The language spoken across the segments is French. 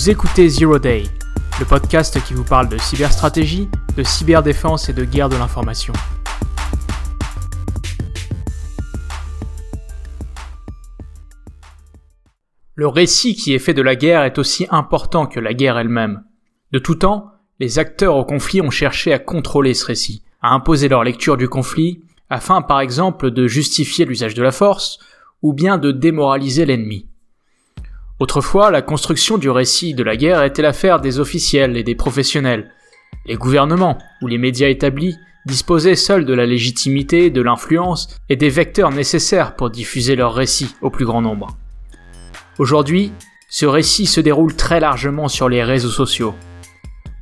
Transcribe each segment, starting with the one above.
Vous écoutez Zero Day, le podcast qui vous parle de cyberstratégie, de cyberdéfense et de guerre de l'information. Le récit qui est fait de la guerre est aussi important que la guerre elle-même. De tout temps, les acteurs au conflit ont cherché à contrôler ce récit, à imposer leur lecture du conflit, afin par exemple de justifier l'usage de la force, ou bien de démoraliser l'ennemi. Autrefois, la construction du récit de la guerre était l'affaire des officiels et des professionnels. Les gouvernements ou les médias établis disposaient seuls de la légitimité, de l'influence et des vecteurs nécessaires pour diffuser leur récit au plus grand nombre. Aujourd'hui, ce récit se déroule très largement sur les réseaux sociaux.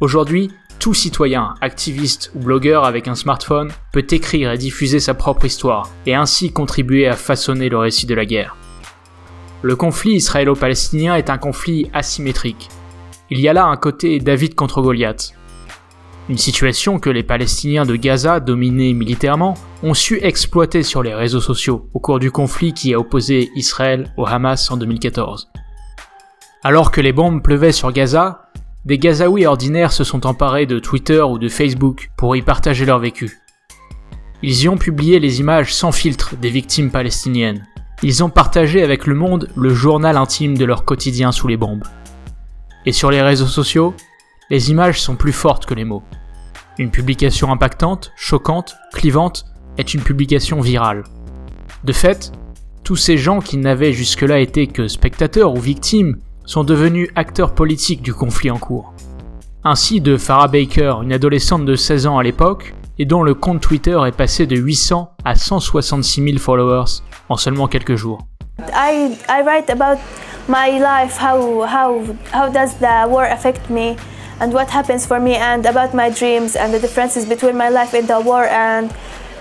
Aujourd'hui, tout citoyen, activiste ou blogueur avec un smartphone peut écrire et diffuser sa propre histoire et ainsi contribuer à façonner le récit de la guerre. Le conflit israélo-palestinien est un conflit asymétrique. Il y a là un côté David contre Goliath. Une situation que les Palestiniens de Gaza, dominés militairement, ont su exploiter sur les réseaux sociaux au cours du conflit qui a opposé Israël au Hamas en 2014. Alors que les bombes pleuvaient sur Gaza, des Gazaouis ordinaires se sont emparés de Twitter ou de Facebook pour y partager leur vécu. Ils y ont publié les images sans filtre des victimes palestiniennes, ils ont partagé avec le monde le journal intime de leur quotidien sous les bombes. Et sur les réseaux sociaux, les images sont plus fortes que les mots. Une publication impactante, choquante, clivante est une publication virale. De fait, tous ces gens qui n'avaient jusque-là été que spectateurs ou victimes sont devenus acteurs politiques du conflit en cours. Ainsi de Farah Baker, une adolescente de 16 ans à l'époque, et dont le compte Twitter est passé de 800 à 166 000 followers en seulement quelques jours. I, I write about my life, how, how, how does the war affect me and what happens for me and about my dreams and the differences between my life in the war and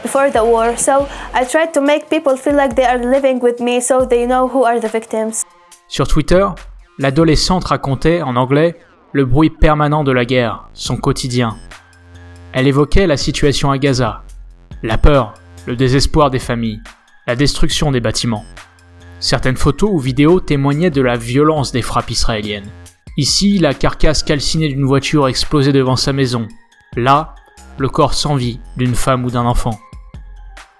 before the war. So I try to make people feel like they are living with me so they know who are the victims. Sur Twitter, l'adolescente racontait en anglais le bruit permanent de la guerre, son quotidien, elle évoquait la situation à Gaza, la peur, le désespoir des familles, la destruction des bâtiments. Certaines photos ou vidéos témoignaient de la violence des frappes israéliennes. Ici, la carcasse calcinée d'une voiture explosée devant sa maison. Là, le corps sans vie d'une femme ou d'un enfant.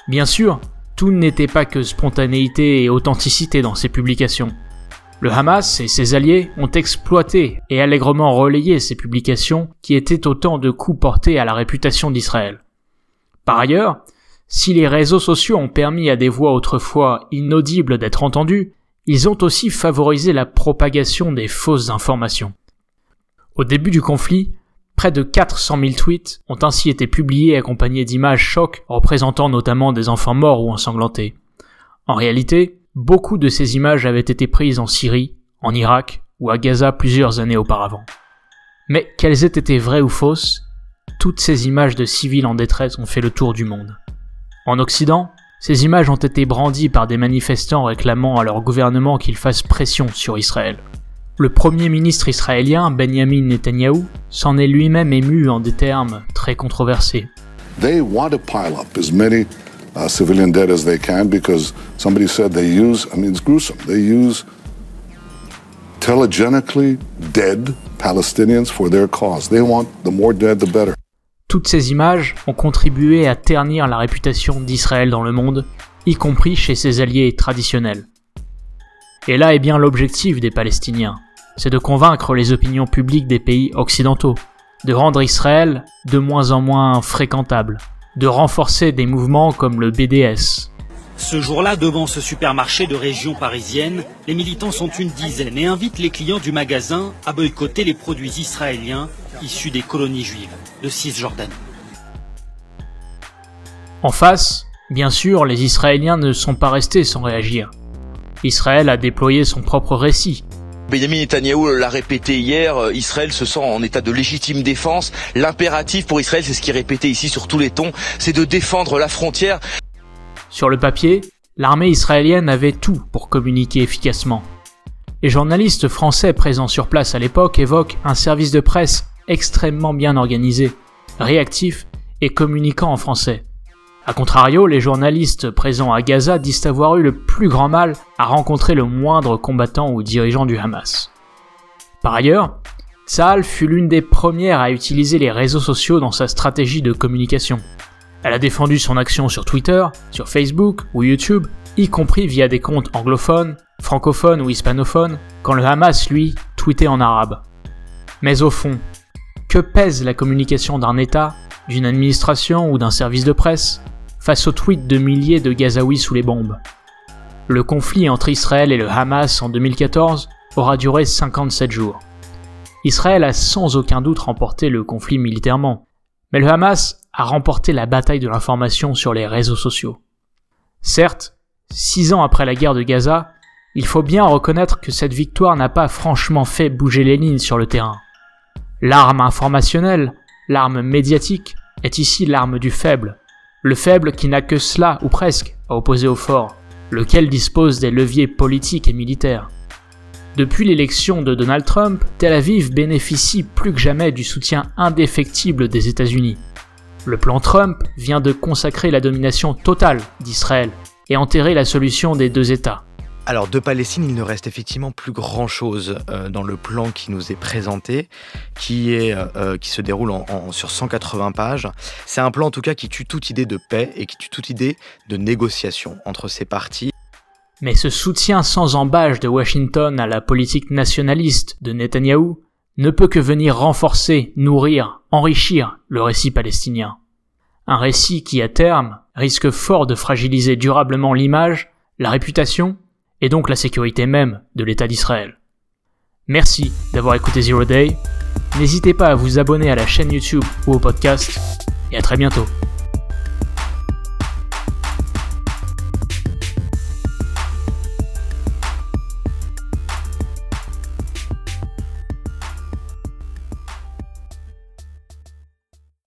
Bien sûr, tout n'était pas que spontanéité et authenticité dans ces publications. Le Hamas et ses alliés ont exploité et allègrement relayé ces publications qui étaient autant de coups portés à la réputation d'Israël. Par ailleurs, si les réseaux sociaux ont permis à des voix autrefois inaudibles d'être entendues, ils ont aussi favorisé la propagation des fausses informations. Au début du conflit, près de 400 000 tweets ont ainsi été publiés accompagnés d'images chocs représentant notamment des enfants morts ou ensanglantés. En réalité, Beaucoup de ces images avaient été prises en Syrie, en Irak ou à Gaza plusieurs années auparavant. Mais qu'elles aient été vraies ou fausses, toutes ces images de civils en détresse ont fait le tour du monde. En Occident, ces images ont été brandies par des manifestants réclamant à leur gouvernement qu'il fasse pression sur Israël. Le premier ministre israélien, Benjamin Netanyahu, s'en est lui-même ému en des termes très controversés. Uh, civilian dead as they can because somebody said they use, I mean, it's gruesome. They use telegenically dead Palestinians for their cause. They want the more dead, the better. Toutes ces images ont contribué à ternir la réputation d'Israël dans le monde, y compris chez ses alliés traditionnels. Et là est bien l'objectif des Palestiniens, c'est de convaincre les opinions publiques des pays occidentaux, de rendre Israël de moins en moins fréquentable, de renforcer des mouvements comme le BDS. Ce jour-là, devant ce supermarché de région parisienne, les militants sont une dizaine et invitent les clients du magasin à boycotter les produits israéliens issus des colonies juives de Cisjordanie. En face, bien sûr, les Israéliens ne sont pas restés sans réagir. Israël a déployé son propre récit, Benjamin Netanyahu l'a répété hier, euh, Israël se sent en état de légitime défense. L'impératif pour Israël, c'est ce qui est répété ici sur tous les tons, c'est de défendre la frontière. Sur le papier, l'armée israélienne avait tout pour communiquer efficacement. Les journalistes français présents sur place à l'époque évoquent un service de presse extrêmement bien organisé, réactif et communiquant en français. A contrario, les journalistes présents à Gaza disent avoir eu le plus grand mal à rencontrer le moindre combattant ou dirigeant du Hamas. Par ailleurs, Tsahal fut l'une des premières à utiliser les réseaux sociaux dans sa stratégie de communication. Elle a défendu son action sur Twitter, sur Facebook ou YouTube, y compris via des comptes anglophones, francophones ou hispanophones, quand le Hamas, lui, tweetait en arabe. Mais au fond, que pèse la communication d'un État, d'une administration ou d'un service de presse? Face aux tweets de milliers de Gazaouis sous les bombes Le conflit entre Israël et le Hamas en 2014 aura duré 57 jours. Israël a sans aucun doute remporté le conflit militairement, mais le Hamas a remporté la bataille de l'information sur les réseaux sociaux. Certes, six ans après la guerre de Gaza, il faut bien reconnaître que cette victoire n'a pas franchement fait bouger les lignes sur le terrain. L'arme informationnelle, l'arme médiatique, est ici l'arme du faible. Le faible qui n'a que cela, ou presque, à opposer au fort, lequel dispose des leviers politiques et militaires. Depuis l'élection de Donald Trump, Tel Aviv bénéficie plus que jamais du soutien indéfectible des États-Unis. Le plan Trump vient de consacrer la domination totale d'Israël et enterrer la solution des deux États. Alors de Palestine, il ne reste effectivement plus grand-chose euh, dans le plan qui nous est présenté, qui, euh, euh, se déroule sur 180 pages. C'est un plan en tout cas qui tue toute idée de paix et qui tue toute idée de négociation entre ces parties. Mais ce soutien sans embâche de Washington à la politique nationaliste de Netanyahou ne peut que venir renforcer, nourrir, enrichir le récit palestinien. Un récit qui, à terme, risque fort de fragiliser durablement l'image, la réputation et donc la sécurité même de l'État d'Israël. Merci d'avoir écouté Zero Day. N'hésitez pas à vous abonner à la chaîne YouTube ou au podcast, et à très bientôt.